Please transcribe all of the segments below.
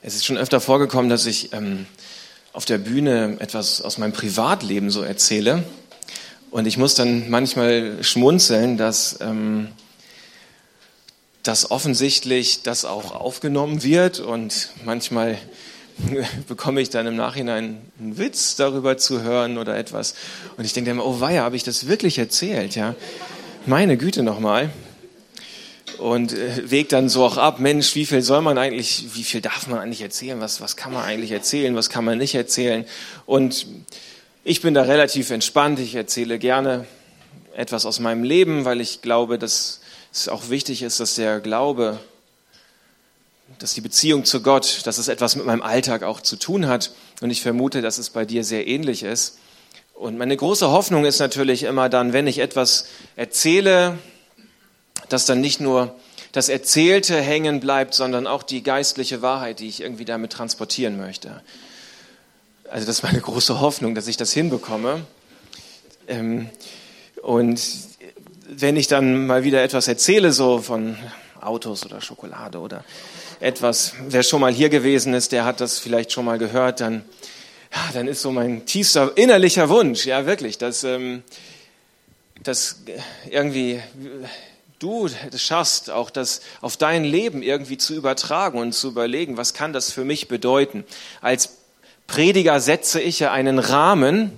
Es ist schon öfter vorgekommen, dass ich ähm, auf der Bühne etwas aus meinem Privatleben so erzähle. Und ich muss dann manchmal schmunzeln, dass, ähm, dass offensichtlich das auch aufgenommen wird. Und manchmal bekomme ich dann im Nachhinein einen Witz darüber zu hören oder etwas. Und ich denke dann, oh weia, habe ich das wirklich erzählt? Ja, meine Güte nochmal und äh, wägt dann so auch ab, Mensch, wie viel soll man eigentlich, wie viel darf man eigentlich erzählen, was, was kann man eigentlich erzählen, was kann man nicht erzählen. Und ich bin da relativ entspannt, ich erzähle gerne etwas aus meinem Leben, weil ich glaube, dass es auch wichtig ist, dass der Glaube, dass die Beziehung zu Gott, dass es etwas mit meinem Alltag auch zu tun hat. Und ich vermute, dass es bei dir sehr ähnlich ist. Und meine große Hoffnung ist natürlich immer dann, wenn ich etwas erzähle, dass dann nicht nur das Erzählte hängen bleibt, sondern auch die geistliche Wahrheit, die ich irgendwie damit transportieren möchte. Also das ist meine große Hoffnung, dass ich das hinbekomme. Ähm, und wenn ich dann mal wieder etwas erzähle, so von Autos oder Schokolade oder etwas, wer schon mal hier gewesen ist, der hat das vielleicht schon mal gehört, dann, dann ist so mein tiefster innerlicher Wunsch, ja wirklich, dass, ähm, dass irgendwie du es schaffst, auch das auf dein Leben irgendwie zu übertragen und zu überlegen, was kann das für mich bedeuten. Als Prediger setze ich ja einen Rahmen.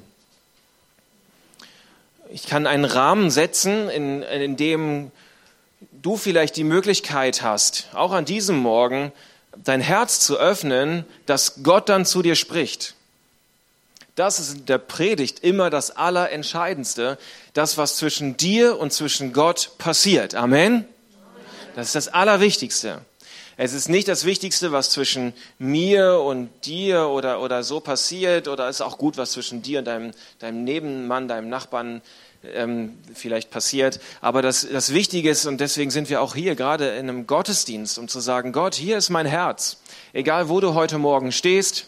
Ich kann einen Rahmen setzen, in, in dem du vielleicht die Möglichkeit hast, auch an diesem Morgen dein Herz zu öffnen, dass Gott dann zu dir spricht. Das ist in der Predigt immer das Allerentscheidendste, das, was zwischen dir und zwischen Gott passiert. Amen. Das ist das Allerwichtigste. Es ist nicht das Wichtigste, was zwischen mir und dir oder, oder so passiert, oder es ist auch gut, was zwischen dir und deinem, deinem Nebenmann, deinem Nachbarn ähm, vielleicht passiert. Aber das, das Wichtige ist, und deswegen sind wir auch hier gerade in einem Gottesdienst, um zu sagen, Gott, hier ist mein Herz. Egal, wo du heute Morgen stehst,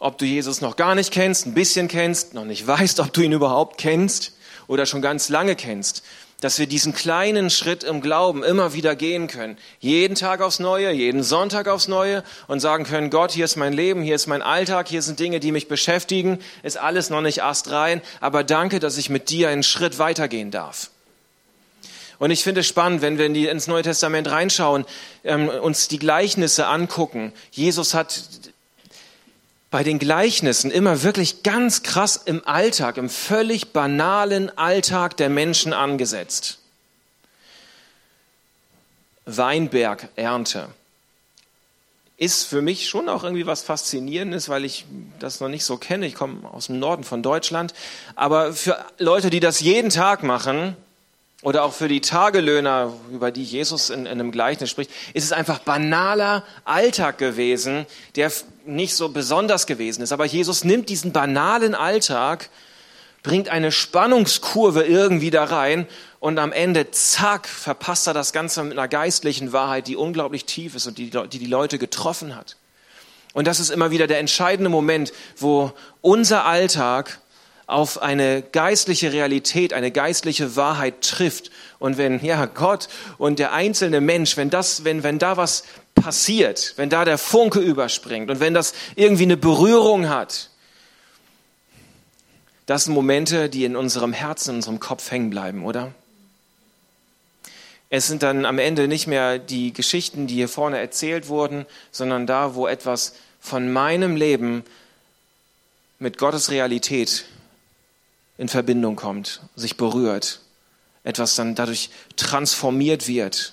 ob du Jesus noch gar nicht kennst, ein bisschen kennst, noch nicht weißt, ob du ihn überhaupt kennst oder schon ganz lange kennst, dass wir diesen kleinen Schritt im Glauben immer wieder gehen können. Jeden Tag aufs Neue, jeden Sonntag aufs Neue und sagen können, Gott, hier ist mein Leben, hier ist mein Alltag, hier sind Dinge, die mich beschäftigen, ist alles noch nicht astrein, aber danke, dass ich mit dir einen Schritt weitergehen darf. Und ich finde es spannend, wenn wir ins Neue Testament reinschauen, ähm, uns die Gleichnisse angucken. Jesus hat bei den Gleichnissen immer wirklich ganz krass im Alltag, im völlig banalen Alltag der Menschen angesetzt. Weinbergernte ist für mich schon auch irgendwie was Faszinierendes, weil ich das noch nicht so kenne. Ich komme aus dem Norden von Deutschland. Aber für Leute, die das jeden Tag machen, oder auch für die Tagelöhner, über die Jesus in, in, einem Gleichnis spricht, ist es einfach banaler Alltag gewesen, der nicht so besonders gewesen ist. Aber Jesus nimmt diesen banalen Alltag, bringt eine Spannungskurve irgendwie da rein und am Ende, zack, verpasst er das Ganze mit einer geistlichen Wahrheit, die unglaublich tief ist und die die, die Leute getroffen hat. Und das ist immer wieder der entscheidende Moment, wo unser Alltag auf eine geistliche Realität, eine geistliche Wahrheit trifft. Und wenn, ja, Gott und der einzelne Mensch, wenn das, wenn, wenn da was passiert, wenn da der Funke überspringt und wenn das irgendwie eine Berührung hat, das sind Momente, die in unserem Herzen, in unserem Kopf hängen bleiben, oder? Es sind dann am Ende nicht mehr die Geschichten, die hier vorne erzählt wurden, sondern da, wo etwas von meinem Leben mit Gottes Realität in Verbindung kommt, sich berührt, etwas dann dadurch transformiert wird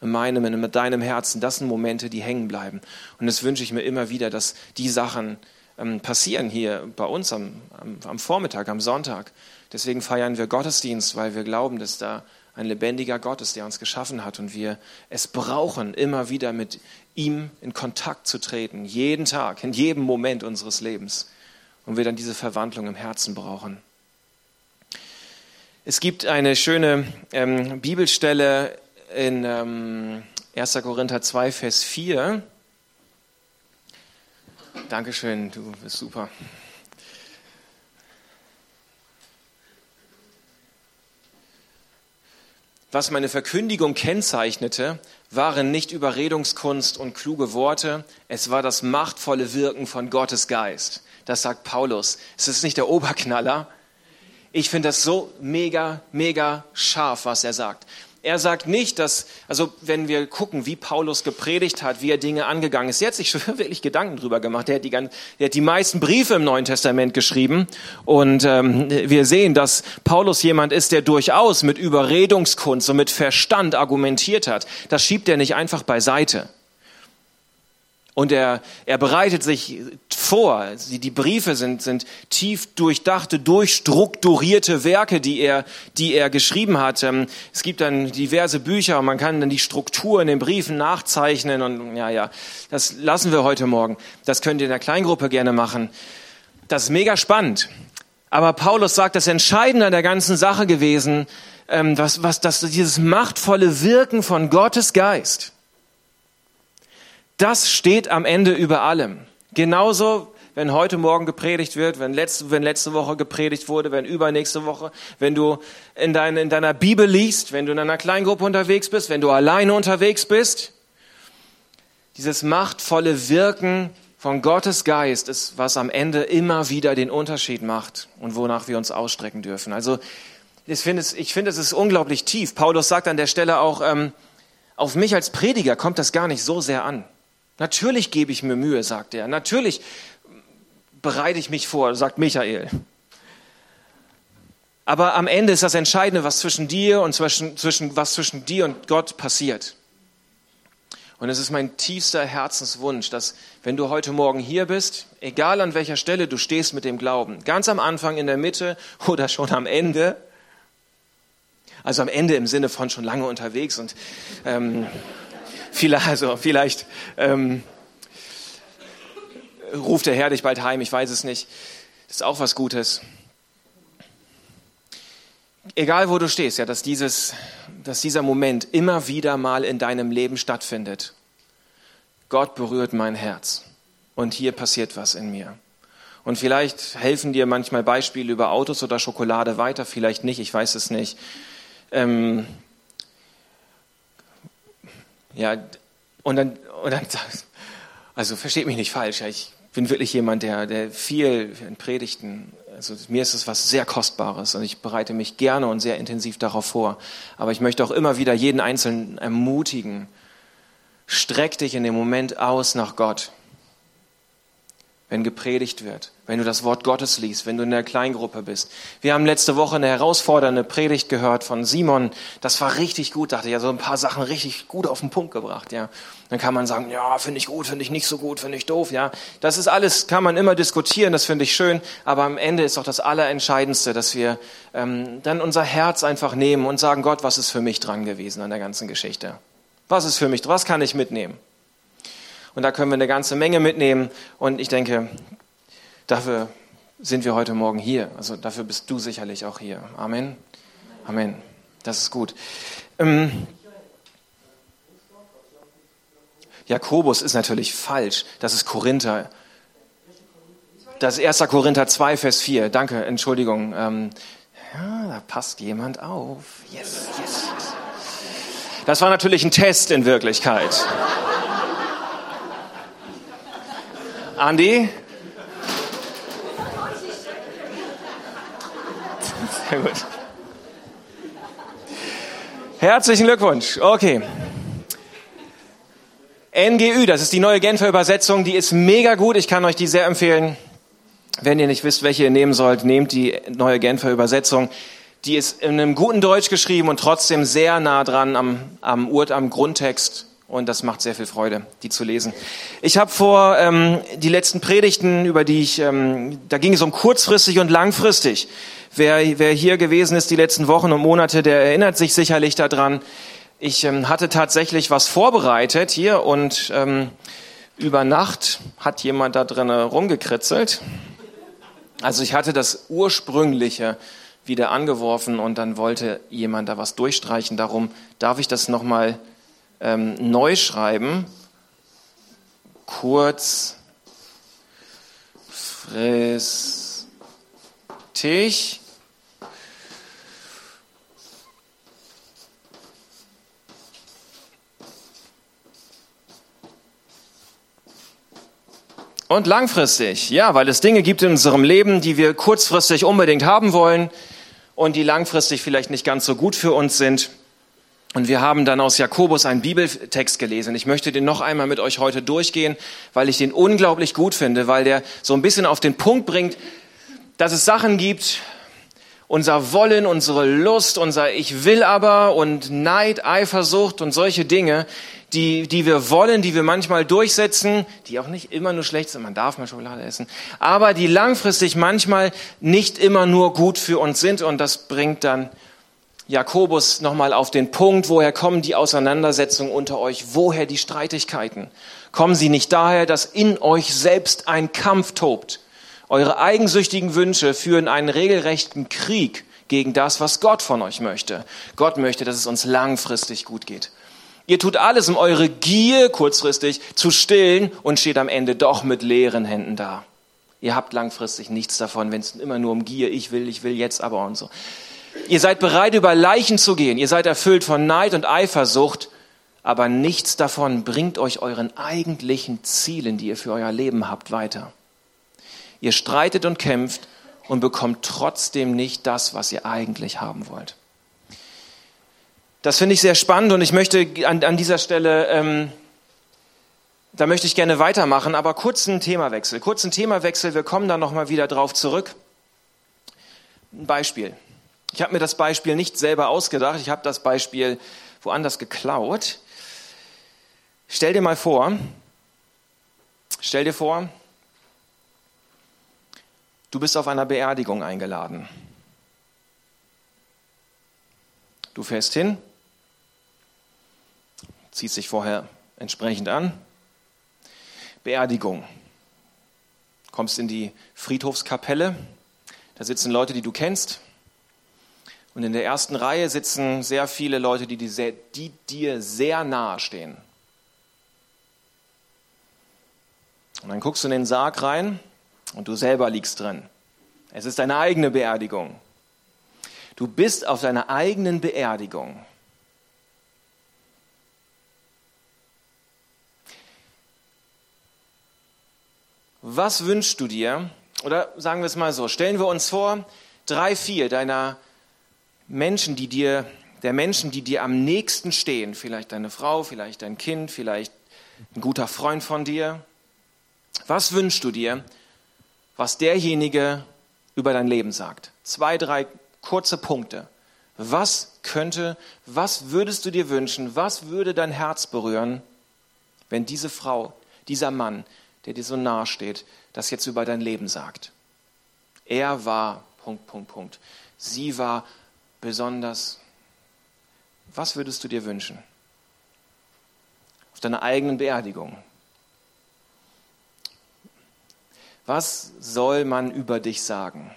in meinem, in deinem Herzen, das sind Momente, die hängen bleiben. Und das wünsche ich mir immer wieder, dass die Sachen ähm, passieren hier bei uns am, am, am Vormittag, am Sonntag. Deswegen feiern wir Gottesdienst, weil wir glauben, dass da ein lebendiger Gott ist, der uns geschaffen hat und wir es brauchen, immer wieder mit ihm in Kontakt zu treten, jeden Tag, in jedem Moment unseres Lebens. Und wir dann diese Verwandlung im Herzen brauchen. Es gibt eine schöne ähm, Bibelstelle in ähm, 1. Korinther 2, Vers 4. Dankeschön, du bist super. was meine Verkündigung kennzeichnete, waren nicht Überredungskunst und kluge Worte, es war das machtvolle Wirken von Gottes Geist. Das sagt Paulus. Es ist nicht der Oberknaller. Ich finde das so mega, mega scharf, was er sagt. Er sagt nicht, dass, also wenn wir gucken, wie Paulus gepredigt hat, wie er Dinge angegangen ist, er hat sich schon wirklich Gedanken drüber gemacht. Er hat die, er hat die meisten Briefe im Neuen Testament geschrieben und ähm, wir sehen, dass Paulus jemand ist, der durchaus mit Überredungskunst und mit Verstand argumentiert hat. Das schiebt er nicht einfach beiseite. Und er, er bereitet sich vor. Die Briefe sind, sind tief durchdachte, durchstrukturierte Werke, die er, die er geschrieben hat. Ähm, es gibt dann diverse Bücher und man kann dann die Struktur in den Briefen nachzeichnen. Und ja, ja, das lassen wir heute Morgen. Das könnt ihr in der Kleingruppe gerne machen. Das ist mega spannend. Aber Paulus sagt, das Entscheidende an der ganzen Sache gewesen, ähm, was, was, das, dieses machtvolle Wirken von Gottes Geist das steht am Ende über allem. Genauso, wenn heute Morgen gepredigt wird, wenn letzte, wenn letzte Woche gepredigt wurde, wenn übernächste Woche, wenn du in, dein, in deiner Bibel liest, wenn du in einer Kleingruppe unterwegs bist, wenn du alleine unterwegs bist. Dieses machtvolle Wirken von Gottes Geist ist, was am Ende immer wieder den Unterschied macht und wonach wir uns ausstrecken dürfen. Also ich finde, es, ich es ist unglaublich tief. Paulus sagt an der Stelle auch, ähm, auf mich als Prediger kommt das gar nicht so sehr an. Natürlich gebe ich mir Mühe, sagt er. Natürlich bereite ich mich vor, sagt Michael. Aber am Ende ist das Entscheidende, was zwischen dir und zwischen, zwischen, was zwischen dir und Gott passiert. Und es ist mein tiefster Herzenswunsch, dass wenn du heute Morgen hier bist, egal an welcher Stelle du stehst mit dem Glauben, ganz am Anfang, in der Mitte oder schon am Ende, also am Ende im Sinne von schon lange unterwegs und ähm, Vielleicht, also vielleicht ähm, ruft der Herr dich bald heim, ich weiß es nicht. Das ist auch was Gutes. Egal wo du stehst, ja, dass, dieses, dass dieser Moment immer wieder mal in deinem Leben stattfindet. Gott berührt mein Herz und hier passiert was in mir. Und vielleicht helfen dir manchmal Beispiele über Autos oder Schokolade weiter, vielleicht nicht, ich weiß es nicht. Ähm, ja, und dann, und dann, also versteht mich nicht falsch, ja, ich bin wirklich jemand, der, der viel in Predigten, also mir ist es was sehr Kostbares und ich bereite mich gerne und sehr intensiv darauf vor. Aber ich möchte auch immer wieder jeden Einzelnen ermutigen, streck dich in dem Moment aus nach Gott wenn gepredigt wird, wenn du das Wort Gottes liest, wenn du in der Kleingruppe bist. Wir haben letzte Woche eine herausfordernde Predigt gehört von Simon. Das war richtig gut, dachte ich. Ja, so ein paar Sachen richtig gut auf den Punkt gebracht, ja. Dann kann man sagen, ja, finde ich gut, finde ich nicht so gut, finde ich doof, ja. Das ist alles, kann man immer diskutieren, das finde ich schön. Aber am Ende ist doch das Allerentscheidendste, dass wir ähm, dann unser Herz einfach nehmen und sagen, Gott, was ist für mich dran gewesen an der ganzen Geschichte? Was ist für mich, was kann ich mitnehmen? Und da können wir eine ganze Menge mitnehmen. Und ich denke, dafür sind wir heute Morgen hier. Also dafür bist du sicherlich auch hier. Amen. Amen. Das ist gut. Ähm, Jakobus ist natürlich falsch. Das ist Korinther. Das ist 1. Korinther 2, Vers 4. Danke, Entschuldigung. Ähm, ja, da passt jemand auf. Yes, yes. Das war natürlich ein Test in Wirklichkeit. Andi? Sehr gut. Herzlichen Glückwunsch. Okay. NGÜ, das ist die neue Genfer Übersetzung, die ist mega gut. Ich kann euch die sehr empfehlen. Wenn ihr nicht wisst, welche ihr nehmen sollt, nehmt die neue Genfer Übersetzung. Die ist in einem guten Deutsch geschrieben und trotzdem sehr nah dran am, am, Ur, am Grundtext und das macht sehr viel Freude, die zu lesen. Ich habe vor ähm, die letzten Predigten, über die ich, ähm, da ging es um kurzfristig und langfristig. Wer, wer hier gewesen ist die letzten Wochen und Monate, der erinnert sich sicherlich daran. Ich ähm, hatte tatsächlich was vorbereitet hier und ähm, über Nacht hat jemand da drin rumgekritzelt. Also ich hatte das ursprüngliche wieder angeworfen und dann wollte jemand da was durchstreichen. Darum darf ich das nochmal ähm, neu schreiben. Kurz fristig. Und langfristig, ja, weil es Dinge gibt in unserem Leben, die wir kurzfristig unbedingt haben wollen und die langfristig vielleicht nicht ganz so gut für uns sind. Und wir haben dann aus Jakobus einen Bibeltext gelesen. Ich möchte den noch einmal mit euch heute durchgehen, weil ich den unglaublich gut finde, weil der so ein bisschen auf den Punkt bringt, dass es Sachen gibt, unser Wollen, unsere Lust, unser Ich will aber und Neid, Eifersucht und solche Dinge, die, die wir wollen, die wir manchmal durchsetzen, die auch nicht immer nur schlecht sind, man darf mal Schokolade essen, aber die langfristig manchmal nicht immer nur gut für uns sind und das bringt dann Jakobus nochmal auf den Punkt, woher kommen die Auseinandersetzungen unter euch, woher die Streitigkeiten? Kommen sie nicht daher, dass in euch selbst ein Kampf tobt? Eure eigensüchtigen Wünsche führen einen regelrechten Krieg gegen das, was Gott von euch möchte. Gott möchte, dass es uns langfristig gut geht. Ihr tut alles, um eure Gier kurzfristig zu stillen und steht am Ende doch mit leeren Händen da. Ihr habt langfristig nichts davon, wenn es immer nur um Gier, ich will, ich will jetzt aber und so. Ihr seid bereit, über Leichen zu gehen. Ihr seid erfüllt von Neid und Eifersucht, aber nichts davon bringt euch euren eigentlichen Zielen, die ihr für euer Leben habt, weiter. Ihr streitet und kämpft und bekommt trotzdem nicht das, was ihr eigentlich haben wollt. Das finde ich sehr spannend und ich möchte an, an dieser Stelle, ähm, da möchte ich gerne weitermachen, aber kurzen Themawechsel. Kurzen Themawechsel, wir kommen da nochmal wieder drauf zurück. Ein Beispiel. Ich habe mir das Beispiel nicht selber ausgedacht, ich habe das Beispiel woanders geklaut. Stell dir mal vor, stell dir vor, Du bist auf einer Beerdigung eingeladen. Du fährst hin, ziehst dich vorher entsprechend an. Beerdigung. Kommst in die Friedhofskapelle. Da sitzen Leute, die du kennst. Und in der ersten Reihe sitzen sehr viele Leute, die, die, sehr, die dir sehr nahe stehen. Und dann guckst du in den Sarg rein und du selber liegst drin. Es ist deine eigene Beerdigung. Du bist auf deiner eigenen Beerdigung. Was wünschst du dir? Oder sagen wir es mal so, stellen wir uns vor, drei, vier deiner Menschen, die dir, der Menschen, die dir am nächsten stehen, vielleicht deine Frau, vielleicht dein Kind, vielleicht ein guter Freund von dir. Was wünschst du dir, was derjenige über dein Leben sagt. Zwei, drei kurze Punkte. Was könnte, was würdest du dir wünschen, was würde dein Herz berühren, wenn diese Frau, dieser Mann, der dir so nahe steht, das jetzt über dein Leben sagt? Er war, Punkt, Punkt, Punkt. Sie war besonders. Was würdest du dir wünschen? Auf deiner eigenen Beerdigung. Was soll man über dich sagen?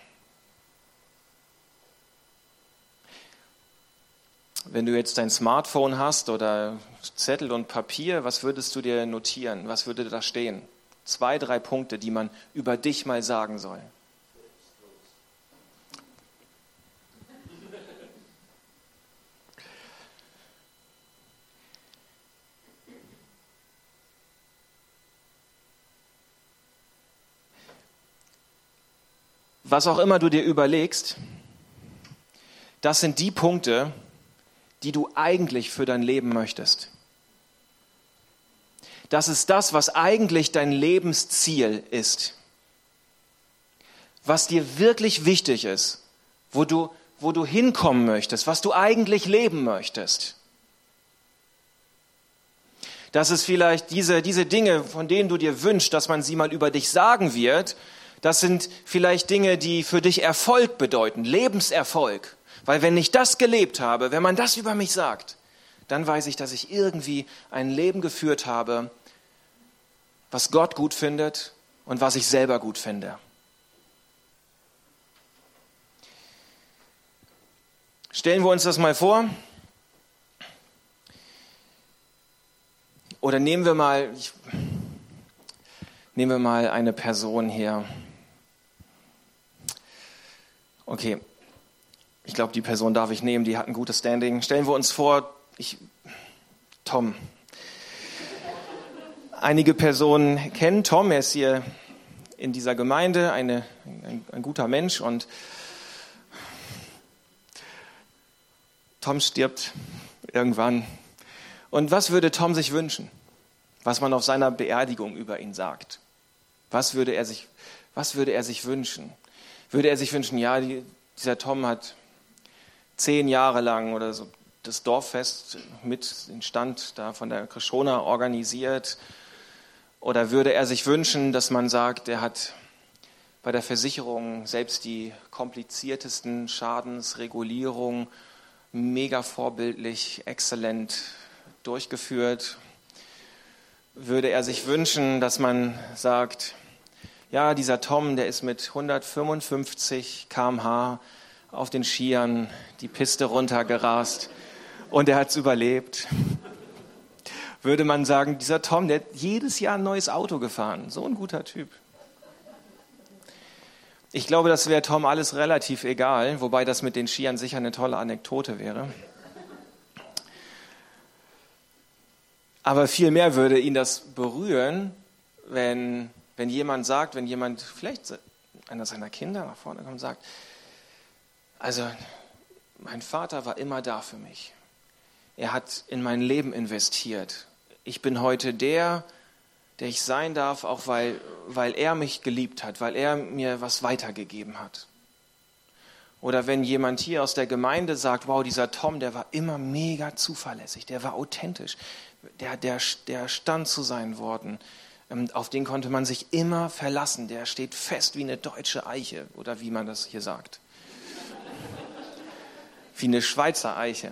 Wenn du jetzt dein Smartphone hast oder Zettel und Papier, was würdest du dir notieren? Was würde da stehen? Zwei, drei Punkte, die man über dich mal sagen soll. Was auch immer du dir überlegst, das sind die Punkte, die du eigentlich für dein Leben möchtest. Das ist das, was eigentlich dein Lebensziel ist. Was dir wirklich wichtig ist, wo du, wo du hinkommen möchtest, was du eigentlich leben möchtest. Das ist vielleicht diese, diese Dinge, von denen du dir wünschst, dass man sie mal über dich sagen wird, das sind vielleicht Dinge, die für dich Erfolg bedeuten, Lebenserfolg. Weil wenn ich das gelebt habe, wenn man das über mich sagt, dann weiß ich, dass ich irgendwie ein Leben geführt habe, was Gott gut findet und was ich selber gut finde. Stellen wir uns das mal vor. Oder nehmen wir mal, ich, nehmen wir mal eine Person her. Okay, ich glaube, die Person darf ich nehmen, die hat ein gutes Standing. Stellen wir uns vor, ich, Tom. Einige Personen kennen Tom, er ist hier in dieser Gemeinde, eine, ein, ein guter Mensch und Tom stirbt irgendwann. Und was würde Tom sich wünschen? Was man auf seiner Beerdigung über ihn sagt? Was würde er sich, was würde er sich wünschen? Würde er sich wünschen, ja, die, dieser Tom hat zehn Jahre lang oder so das Dorffest mit den Stand da von der Krishona organisiert? Oder würde er sich wünschen, dass man sagt, er hat bei der Versicherung selbst die kompliziertesten Schadensregulierungen mega vorbildlich, exzellent durchgeführt? Würde er sich wünschen, dass man sagt, ja, dieser Tom, der ist mit 155 kmh auf den Skiern die Piste runtergerast und er hat es überlebt. Würde man sagen, dieser Tom, der hat jedes Jahr ein neues Auto gefahren. So ein guter Typ. Ich glaube, das wäre Tom alles relativ egal, wobei das mit den Skiern sicher eine tolle Anekdote wäre. Aber vielmehr würde ihn das berühren, wenn, wenn jemand sagt, wenn jemand, vielleicht einer seiner Kinder nach vorne kommt und sagt, also mein Vater war immer da für mich. Er hat in mein Leben investiert. Ich bin heute der, der ich sein darf, auch weil, weil er mich geliebt hat, weil er mir was weitergegeben hat. Oder wenn jemand hier aus der Gemeinde sagt, wow, dieser Tom, der war immer mega zuverlässig, der war authentisch, der, der, der stand zu seinen Worten, auf den konnte man sich immer verlassen, der steht fest wie eine deutsche Eiche oder wie man das hier sagt. Wie eine Schweizer Eiche.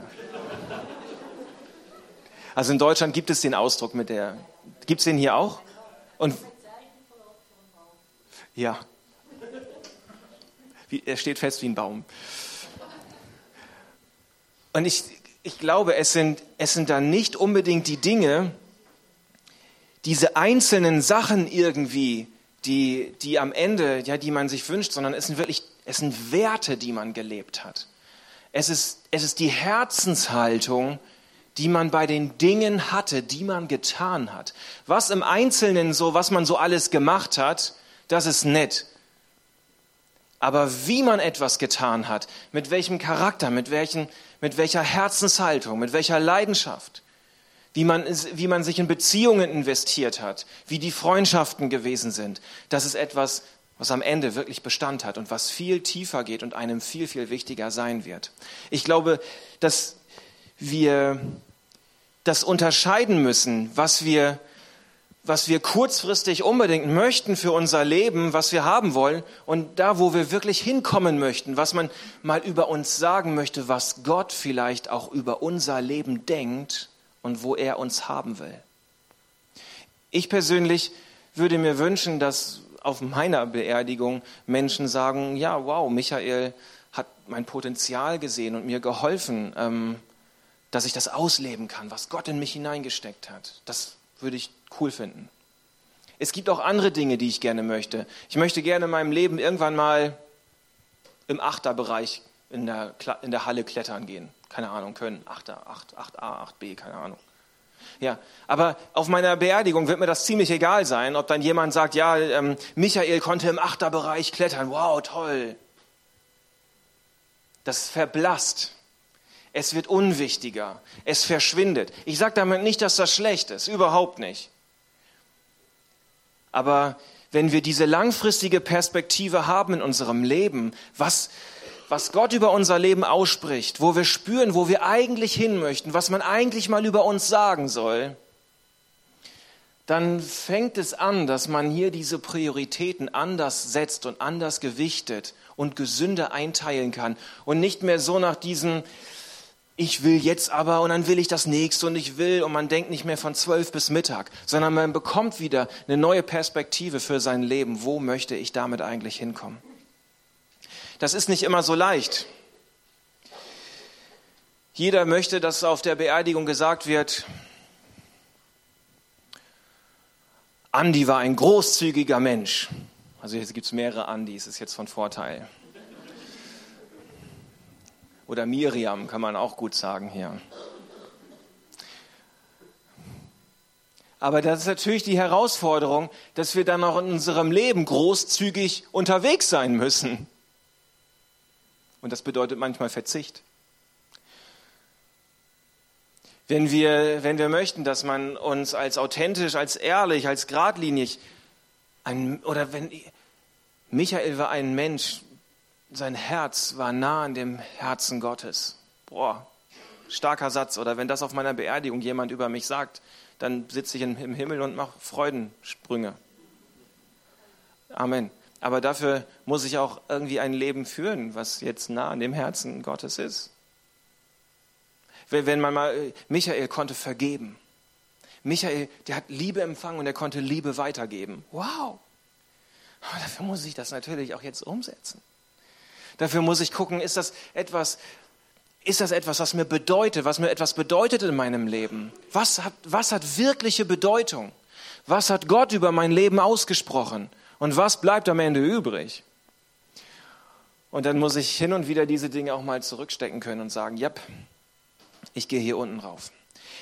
Also in Deutschland gibt es den Ausdruck mit der Gibt es den hier auch? Und ja. Wie, er steht fest wie ein Baum. Und ich, ich glaube, es sind, es sind dann nicht unbedingt die Dinge, diese einzelnen Sachen irgendwie, die, die am Ende, ja, die man sich wünscht, sondern es sind wirklich, es sind Werte, die man gelebt hat. Es ist, es ist die Herzenshaltung, die man bei den Dingen hatte, die man getan hat. Was im Einzelnen so, was man so alles gemacht hat, das ist nett. Aber wie man etwas getan hat, mit welchem Charakter, mit, welchen, mit welcher Herzenshaltung, mit welcher Leidenschaft, wie man, wie man sich in Beziehungen investiert hat, wie die Freundschaften gewesen sind, das ist etwas, was am Ende wirklich Bestand hat und was viel tiefer geht und einem viel, viel wichtiger sein wird. Ich glaube, dass wir das unterscheiden müssen, was wir, was wir kurzfristig unbedingt möchten für unser Leben, was wir haben wollen, und da, wo wir wirklich hinkommen möchten, was man mal über uns sagen möchte, was Gott vielleicht auch über unser Leben denkt und wo er uns haben will. Ich persönlich würde mir wünschen, dass auf meiner Beerdigung Menschen sagen, ja, wow, Michael hat mein Potenzial gesehen und mir geholfen, ähm, dass ich das ausleben kann, was Gott in mich hineingesteckt hat. Das würde ich cool finden. Es gibt auch andere Dinge, die ich gerne möchte. Ich möchte gerne in meinem Leben irgendwann mal im Achterbereich in der, in der Halle klettern gehen. Keine Ahnung, können. Achter, 8, 8a, 8b, keine Ahnung. Ja, aber auf meiner Beerdigung wird mir das ziemlich egal sein, ob dann jemand sagt, ja, ähm, Michael konnte im Achterbereich klettern. Wow, toll. Das verblasst. Es wird unwichtiger. Es verschwindet. Ich sage damit nicht, dass das schlecht ist. Überhaupt nicht. Aber wenn wir diese langfristige Perspektive haben in unserem Leben, was, was Gott über unser Leben ausspricht, wo wir spüren, wo wir eigentlich hin möchten, was man eigentlich mal über uns sagen soll, dann fängt es an, dass man hier diese Prioritäten anders setzt und anders gewichtet und gesünder einteilen kann und nicht mehr so nach diesem, ich will jetzt aber und dann will ich das nächste und ich will und man denkt nicht mehr von zwölf bis Mittag, sondern man bekommt wieder eine neue Perspektive für sein Leben. Wo möchte ich damit eigentlich hinkommen? Das ist nicht immer so leicht. Jeder möchte, dass auf der Beerdigung gesagt wird, Andi war ein großzügiger Mensch. Also jetzt gibt es mehrere Andis, ist jetzt von Vorteil. Oder Miriam kann man auch gut sagen hier. Aber das ist natürlich die Herausforderung, dass wir dann auch in unserem Leben großzügig unterwegs sein müssen. Und das bedeutet manchmal Verzicht. Wenn wir, wenn wir möchten, dass man uns als authentisch, als ehrlich, als geradlinig, ein, oder wenn, Michael war ein Mensch, sein Herz war nah an dem Herzen Gottes. Boah, starker Satz. Oder wenn das auf meiner Beerdigung jemand über mich sagt, dann sitze ich im Himmel und mache Freudensprünge. Amen. Aber dafür muss ich auch irgendwie ein Leben führen, was jetzt nah an dem Herzen Gottes ist. Wenn man mal, Michael konnte vergeben. Michael, der hat Liebe empfangen und er konnte Liebe weitergeben. Wow. Aber dafür muss ich das natürlich auch jetzt umsetzen. Dafür muss ich gucken, ist das etwas, ist das etwas, was mir bedeutet, was mir etwas bedeutet in meinem Leben? Was hat, was hat wirkliche Bedeutung? Was hat Gott über mein Leben ausgesprochen? Und was bleibt am Ende übrig? Und dann muss ich hin und wieder diese Dinge auch mal zurückstecken können und sagen, ja, ich gehe hier unten rauf.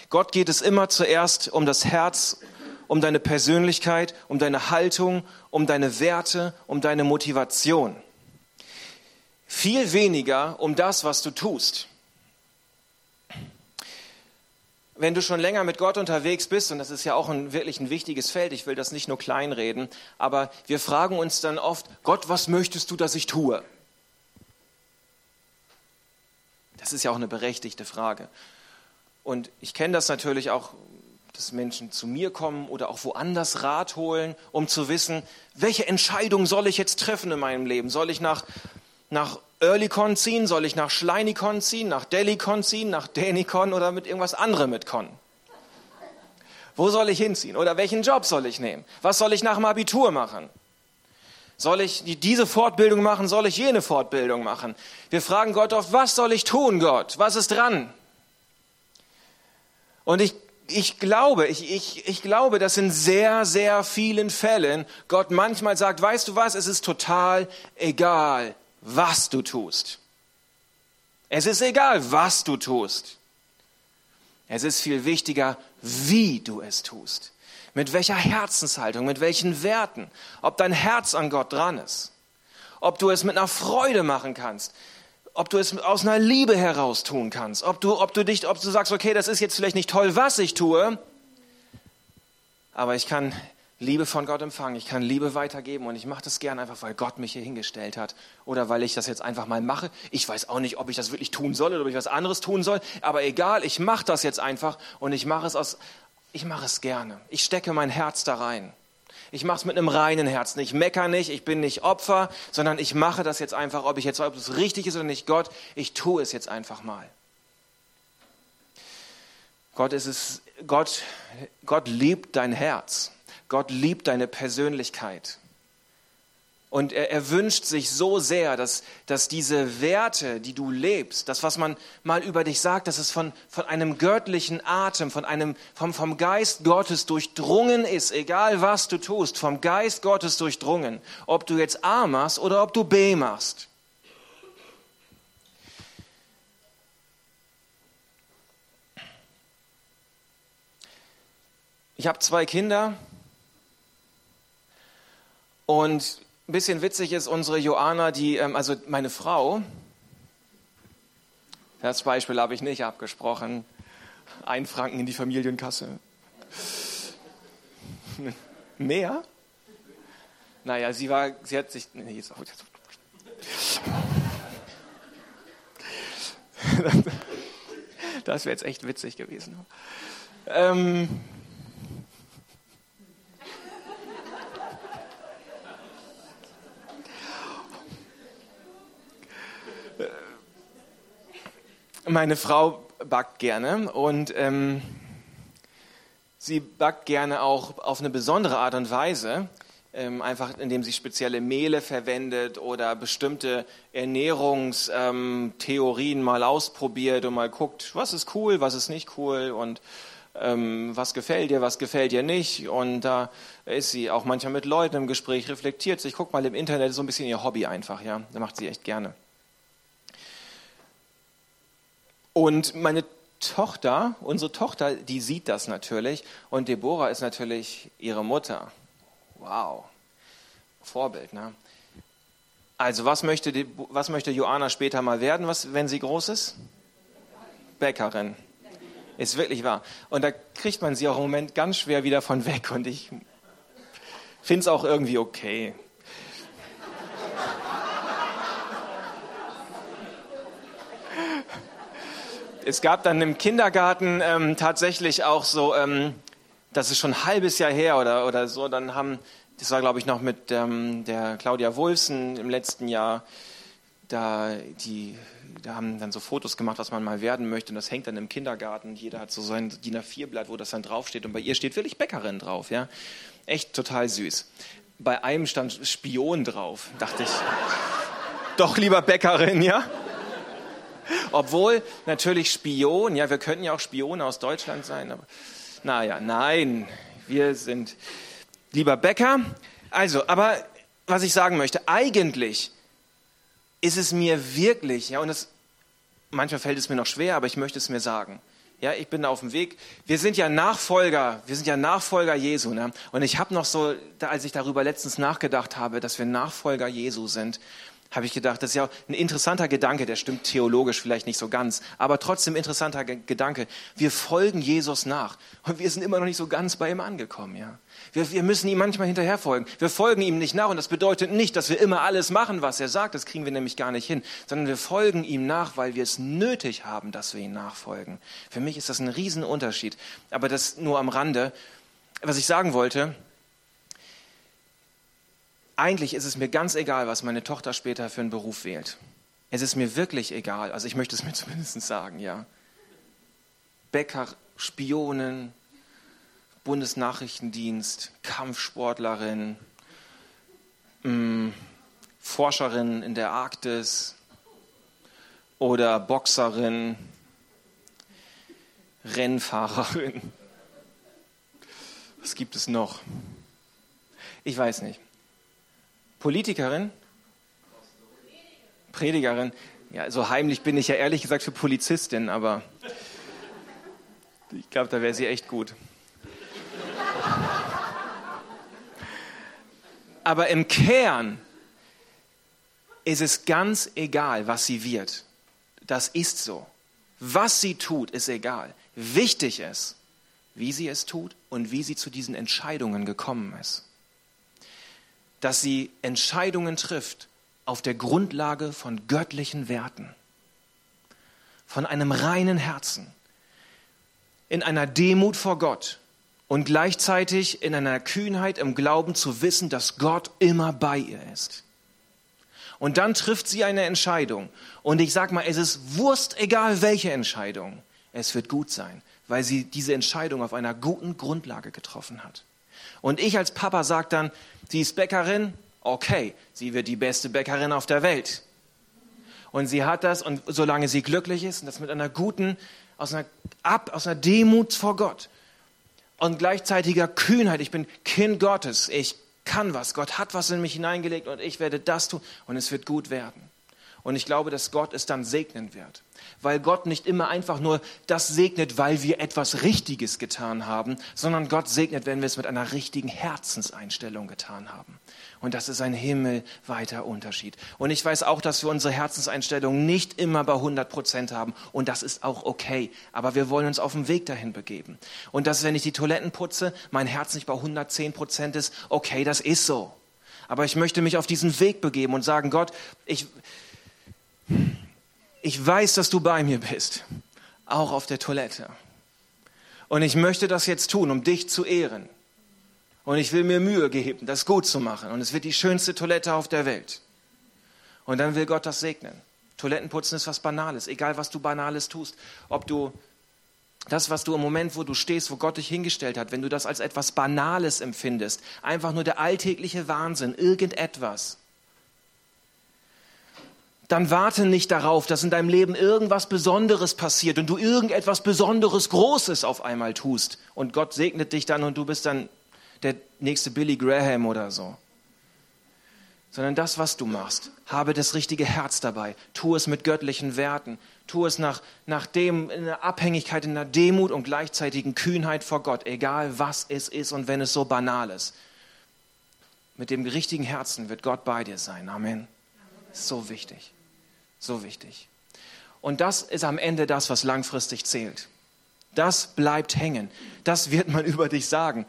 Gott geht es immer zuerst um das Herz, um deine Persönlichkeit, um deine Haltung, um deine Werte, um deine Motivation. Viel weniger um das, was du tust. Wenn du schon länger mit Gott unterwegs bist, und das ist ja auch ein, wirklich ein wichtiges Feld, ich will das nicht nur kleinreden, aber wir fragen uns dann oft, Gott, was möchtest du, dass ich tue? Das ist ja auch eine berechtigte Frage. Und ich kenne das natürlich auch, dass Menschen zu mir kommen oder auch woanders Rat holen, um zu wissen, welche Entscheidung soll ich jetzt treffen in meinem Leben? Soll ich nach nach Earlycon ziehen? Soll ich nach Schleinikon ziehen, nach Delicon ziehen, nach Danicon oder mit irgendwas anderem mit? Wo soll ich hinziehen? Oder welchen Job soll ich nehmen? Was soll ich nach dem Abitur machen? Soll ich diese Fortbildung machen? Soll ich jene Fortbildung machen? Wir fragen Gott oft, was soll ich tun, Gott? Was ist dran? Und ich, ich glaube, ich, ich, ich glaube, dass in sehr, sehr vielen Fällen Gott manchmal sagt, weißt du was, es ist total egal, was du tust. Es ist egal, was du tust. Es ist viel wichtiger, wie du es tust. Mit welcher Herzenshaltung, mit welchen Werten. Ob dein Herz an Gott dran ist. Ob du es mit einer Freude machen kannst. Ob du es aus einer Liebe heraus tun kannst. Ob du, ob du dich, ob du sagst, okay, das ist jetzt vielleicht nicht toll, was ich tue, aber ich kann Liebe von Gott empfangen, ich kann Liebe weitergeben und ich mache das gern einfach, weil Gott mich hier hingestellt hat oder weil ich das jetzt einfach mal mache. Ich weiß auch nicht, ob ich das wirklich tun soll oder ob ich was anderes tun soll, aber egal, ich mache das jetzt einfach und ich mache es aus, ich mache es gerne. Ich stecke mein Herz da rein. Ich mache es mit einem reinen Herzen. Ich meckere nicht, ich bin nicht Opfer, sondern ich mache das jetzt einfach, ob ich jetzt, ob es richtig ist oder nicht, Gott, ich tue es jetzt einfach mal. Gott ist es, Gott, Gott liebt dein Herz. Gott liebt deine Persönlichkeit. Und er, er, wünscht sich so sehr, dass, dass diese Werte, die du lebst, das, was man mal über dich sagt, dass es von, von einem göttlichen Atem, von einem, vom, vom Geist Gottes durchdrungen ist, egal was du tust, vom Geist Gottes durchdrungen, ob du jetzt A machst oder ob du B machst. Ich habe zwei Kinder und ein bisschen witzig ist unsere Joana, die, ähm, also meine Frau, das Beispiel habe ich nicht abgesprochen, ein Franken in die Familienkasse. Mehr? Naja, sie war, sie hat sich, nee, jetzt, das wäre jetzt echt witzig gewesen. Ähm, Meine Frau backt gerne und ähm, sie backt gerne auch auf eine besondere Art und Weise, ähm, einfach indem sie spezielle Mehle verwendet oder bestimmte Ernährungstheorien ähm, mal ausprobiert und mal guckt, was ist cool, was ist nicht cool und ähm, was gefällt dir, was gefällt dir nicht. Und da ist sie auch manchmal mit Leuten im Gespräch, reflektiert sich, guckt mal im Internet, so ein bisschen ihr Hobby einfach, ja. Da macht sie echt gerne. Und meine Tochter, unsere Tochter, die sieht das natürlich und Deborah ist natürlich ihre Mutter. Wow. Vorbild, ne? Also, was möchte, die, was möchte Joanna später mal werden, was, wenn sie groß ist? Bäckerin. Ist wirklich wahr. Und da kriegt man sie auch im Moment ganz schwer wieder von weg. Und ich finde es auch irgendwie okay. Es gab dann im Kindergarten ähm, tatsächlich auch so, ähm, das ist schon ein halbes Jahr her oder, oder so, dann haben das war, glaube ich, noch mit ähm, der Claudia Wulfsen im letzten Jahr. Da, die, da haben dann so Fotos gemacht, was man mal werden möchte. Und das hängt dann im Kindergarten. Jeder hat so sein DIN A4-Blatt, wo das dann draufsteht. Und bei ihr steht wirklich Bäckerin drauf. Ja? Echt total süß. Bei einem stand Spion drauf. Dachte ich, doch lieber Bäckerin, ja? Obwohl natürlich Spion, ja, wir könnten ja auch Spione aus Deutschland sein, aber naja, nein, wir sind lieber Bäcker. Also, aber was ich sagen möchte, eigentlich ist es mir wirklich, ja, und das, manchmal fällt es mir noch schwer, aber ich möchte es mir sagen. Ja, ich bin auf dem Weg. Wir sind ja Nachfolger, wir sind ja Nachfolger Jesu. Ne? Und ich habe noch so, als ich darüber letztens nachgedacht habe, dass wir Nachfolger Jesu sind, habe ich gedacht, das ist ja ein interessanter Gedanke, der stimmt theologisch vielleicht nicht so ganz, aber trotzdem interessanter Gedanke. Wir folgen Jesus nach und wir sind immer noch nicht so ganz bei ihm angekommen, ja. Wir, wir müssen ihm manchmal hinterherfolgen. Wir folgen ihm nicht nach und das bedeutet nicht, dass wir immer alles machen, was er sagt. Das kriegen wir nämlich gar nicht hin, sondern wir folgen ihm nach, weil wir es nötig haben, dass wir ihm nachfolgen. Für mich ist das ein Riesenunterschied, aber das nur am Rande. Was ich sagen wollte, eigentlich ist es mir ganz egal, was meine Tochter später für einen Beruf wählt. Es ist mir wirklich egal. Also ich möchte es mir zumindest sagen, ja. Bäcker, Spionen, Bundesnachrichtendienst, Kampfsportlerin, mh, mm, Forscherin in der Arktis oder Boxerin, Rennfahrerin. Was gibt es noch? Ich weiß nicht. Politikerin? Predigerin. Ja, so heimlich bin ich ja ehrlich gesagt für Polizistin, aber ich glaube, da wäre sie echt gut. Aber im Kern ist es ganz egal, was sie wird. Das ist so. Was sie tut, ist egal. Wichtig ist, wie sie es tut und wie sie zu diesen Entscheidungen gekommen ist dass sie Entscheidungen trifft auf der Grundlage von göttlichen Werten, von einem reinen Herzen, in einer Demut vor Gott und gleichzeitig in einer Kühnheit im Glauben zu wissen, dass Gott immer bei ihr ist. Und dann trifft sie eine Entscheidung. Und ich sag mal, es ist Wurst, egal welche Entscheidung. Es wird gut sein, weil sie diese Entscheidung auf einer guten Grundlage getroffen hat. Und ich als Papa sage dann, sie ist Bäckerin, okay, sie wird die beste Bäckerin auf der Welt. Und sie hat das, und solange sie glücklich ist, und das mit einer guten, aus einer, ab, aus einer Demut vor Gott und gleichzeitiger Kühnheit, ich bin Kind Gottes, ich kann was, Gott hat was in mich hineingelegt und ich werde das tun und es wird gut werden. Und ich glaube, dass Gott es dann segnen wird. Weil Gott nicht immer einfach nur das segnet, weil wir etwas Richtiges getan haben, sondern Gott segnet, wenn wir es mit einer richtigen Herzenseinstellung getan haben. Und das ist ein himmelweiter Unterschied. Und ich weiß auch, dass wir unsere Herzenseinstellung nicht immer bei 100 Prozent haben. Und das ist auch okay. Aber wir wollen uns auf den Weg dahin begeben. Und dass, wenn ich die Toiletten putze, mein Herz nicht bei 110 Prozent ist, okay, das ist so. Aber ich möchte mich auf diesen Weg begeben und sagen, Gott, ich, ich weiß, dass du bei mir bist, auch auf der Toilette. Und ich möchte das jetzt tun, um dich zu ehren. Und ich will mir Mühe geben, das gut zu machen. Und es wird die schönste Toilette auf der Welt. Und dann will Gott das segnen. Toilettenputzen ist was Banales, egal was du Banales tust. Ob du das, was du im Moment, wo du stehst, wo Gott dich hingestellt hat, wenn du das als etwas Banales empfindest, einfach nur der alltägliche Wahnsinn, irgendetwas, dann warte nicht darauf, dass in deinem Leben irgendwas Besonderes passiert und du irgendetwas Besonderes Großes auf einmal tust und Gott segnet dich dann und du bist dann der nächste Billy Graham oder so. sondern das, was du machst. Habe das richtige Herz dabei. Tu es mit göttlichen Werten. Tu es nach, nach dem, in der Abhängigkeit, in der Demut und gleichzeitigen Kühnheit vor Gott, egal was es ist und wenn es so banal ist. Mit dem richtigen Herzen wird Gott bei dir sein. Amen. So wichtig. So wichtig. Und das ist am Ende das, was langfristig zählt. Das bleibt hängen. Das wird man über dich sagen.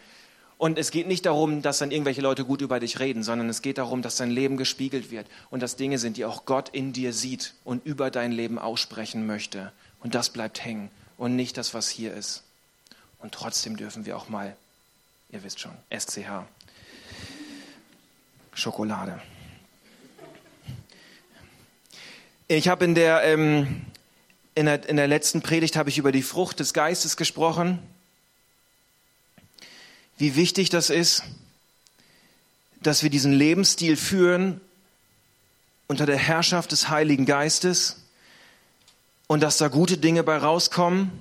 Und es geht nicht darum, dass dann irgendwelche Leute gut über dich reden, sondern es geht darum, dass dein Leben gespiegelt wird und dass Dinge sind, die auch Gott in dir sieht und über dein Leben aussprechen möchte. Und das bleibt hängen und nicht das, was hier ist. Und trotzdem dürfen wir auch mal, ihr wisst schon, SCH, Schokolade. Ich habe in der, ähm, in der, in der letzten Predigt habe ich über die Frucht des Geistes gesprochen. Wie wichtig das ist, dass wir diesen Lebensstil führen unter der Herrschaft des Heiligen Geistes und dass da gute Dinge bei rauskommen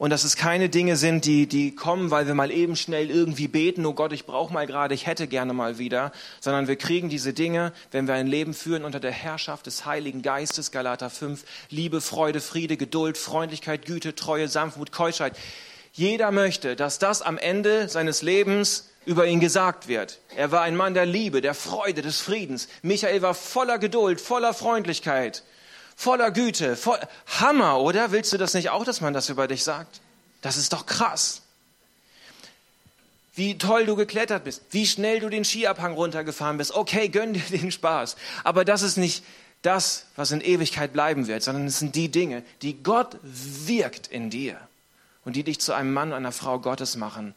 und dass es keine Dinge sind, die, die kommen, weil wir mal eben schnell irgendwie beten, oh Gott, ich brauche mal gerade, ich hätte gerne mal wieder, sondern wir kriegen diese Dinge, wenn wir ein Leben führen unter der Herrschaft des Heiligen Geistes, Galater 5, Liebe, Freude, Friede, Geduld, Freundlichkeit, Güte, Treue, Sanftmut, Keuschheit. Jeder möchte, dass das am Ende seines Lebens über ihn gesagt wird. Er war ein Mann der Liebe, der Freude, des Friedens. Michael war voller Geduld, voller Freundlichkeit, voller Güte. Voll Hammer, oder? Willst du das nicht auch, dass man das über dich sagt? Das ist doch krass. Wie toll du geklettert bist, wie schnell du den Skiabhang runtergefahren bist. Okay, gönn dir den Spaß. Aber das ist nicht das, was in Ewigkeit bleiben wird, sondern es sind die Dinge, die Gott wirkt in dir und die dich zu einem Mann, einer Frau Gottes machen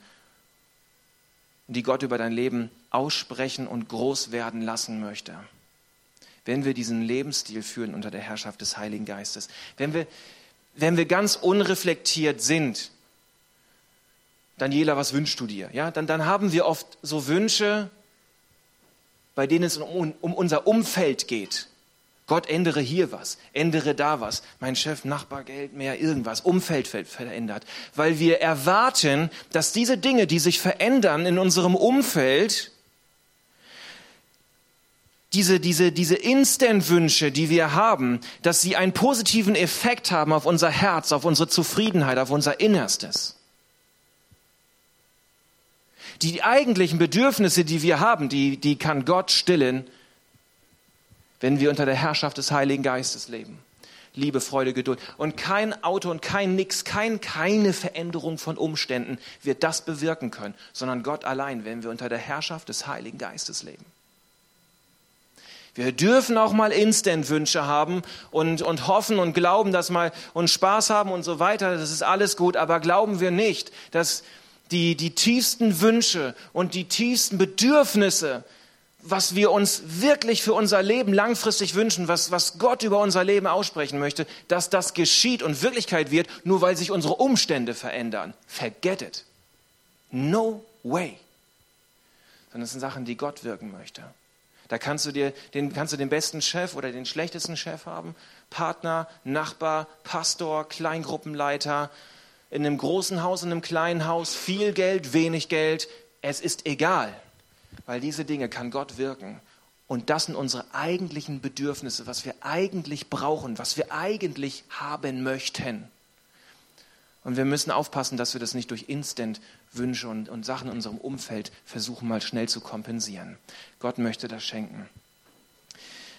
die Gott über dein Leben aussprechen und groß werden lassen möchte. Wenn wir diesen Lebensstil führen unter der Herrschaft des Heiligen Geistes, wenn wir, wenn wir ganz unreflektiert sind, Daniela, was wünschst du dir? Ja, dann, dann haben wir oft so Wünsche, bei denen es um, um unser Umfeld geht. Gott ändere hier was, ändere da was. Mein Chef, Nachbar, Geld mehr, irgendwas, Umfeld verändert. Weil wir erwarten, dass diese Dinge, die sich verändern in unserem Umfeld, diese, diese, diese Instant-Wünsche, die wir haben, dass sie einen positiven Effekt haben auf unser Herz, auf unsere Zufriedenheit, auf unser Innerstes. Die eigentlichen Bedürfnisse, die wir haben, die, die kann Gott stillen wenn wir unter der Herrschaft des Heiligen Geistes leben. Liebe, Freude, Geduld. Und kein Auto und kein Nix, kein, keine Veränderung von Umständen wird das bewirken können, sondern Gott allein, wenn wir unter der Herrschaft des Heiligen Geistes leben. Wir dürfen auch mal Instant-Wünsche haben und, und hoffen und glauben, dass mal und Spaß haben und so weiter. Das ist alles gut, aber glauben wir nicht, dass die, die tiefsten Wünsche und die tiefsten Bedürfnisse was wir uns wirklich für unser Leben langfristig wünschen, was, was Gott über unser Leben aussprechen möchte, dass das geschieht und Wirklichkeit wird, nur weil sich unsere Umstände verändern. Forget it. No way. Sondern es sind Sachen, die Gott wirken möchte. Da kannst du dir den, kannst du den besten Chef oder den schlechtesten Chef haben, Partner, Nachbar, Pastor, Kleingruppenleiter, in einem großen Haus, in einem kleinen Haus, viel Geld, wenig Geld. Es ist egal weil diese Dinge kann Gott wirken. Und das sind unsere eigentlichen Bedürfnisse, was wir eigentlich brauchen, was wir eigentlich haben möchten. Und wir müssen aufpassen, dass wir das nicht durch Instant-Wünsche und, und Sachen in unserem Umfeld versuchen, mal schnell zu kompensieren. Gott möchte das schenken.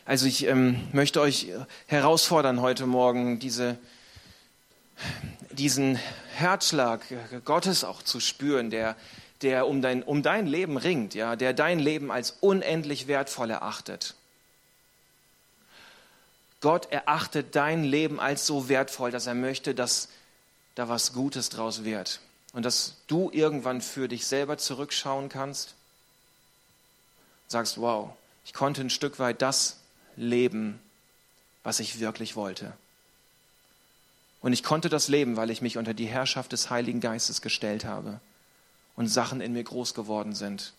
Also ich ähm, möchte euch herausfordern heute Morgen, diese, diesen Herzschlag Gottes auch zu spüren, der, der um dein, um dein Leben ringt, ja, der dein Leben als unendlich wertvoll erachtet. Gott erachtet dein Leben als so wertvoll, dass er möchte, dass da was Gutes draus wird. Und dass du irgendwann für dich selber zurückschauen kannst, sagst, wow, ich konnte ein Stück weit das leben, was ich wirklich wollte. Und ich konnte das leben, weil ich mich unter die Herrschaft des Heiligen Geistes gestellt habe und Sachen in mir groß geworden sind,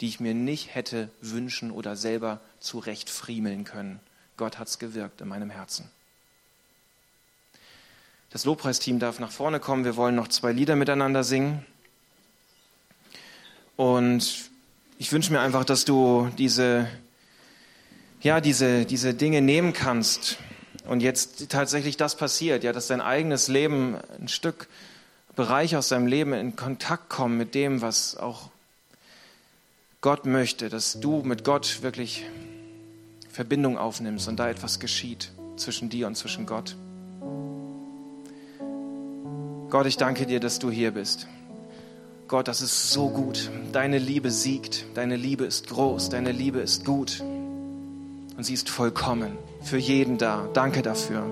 die ich mir nicht hätte wünschen oder selber zurecht friemeln können. Gott hat's gewirkt in meinem Herzen. Das Lobpreisteam darf nach vorne kommen. Wir wollen noch zwei Lieder miteinander singen. Und ich wünsche mir einfach, dass du diese, ja, diese, diese Dinge nehmen kannst und jetzt tatsächlich das passiert, ja, dass dein eigenes Leben ein Stück Bereich aus deinem Leben in Kontakt kommt mit dem, was auch Gott möchte, dass du mit Gott wirklich Verbindung aufnimmst und da etwas geschieht zwischen dir und zwischen Gott. Gott, ich danke dir, dass du hier bist. Gott, das ist so gut. Deine Liebe siegt, deine Liebe ist groß, deine Liebe ist gut und sie ist vollkommen für jeden da. Danke dafür.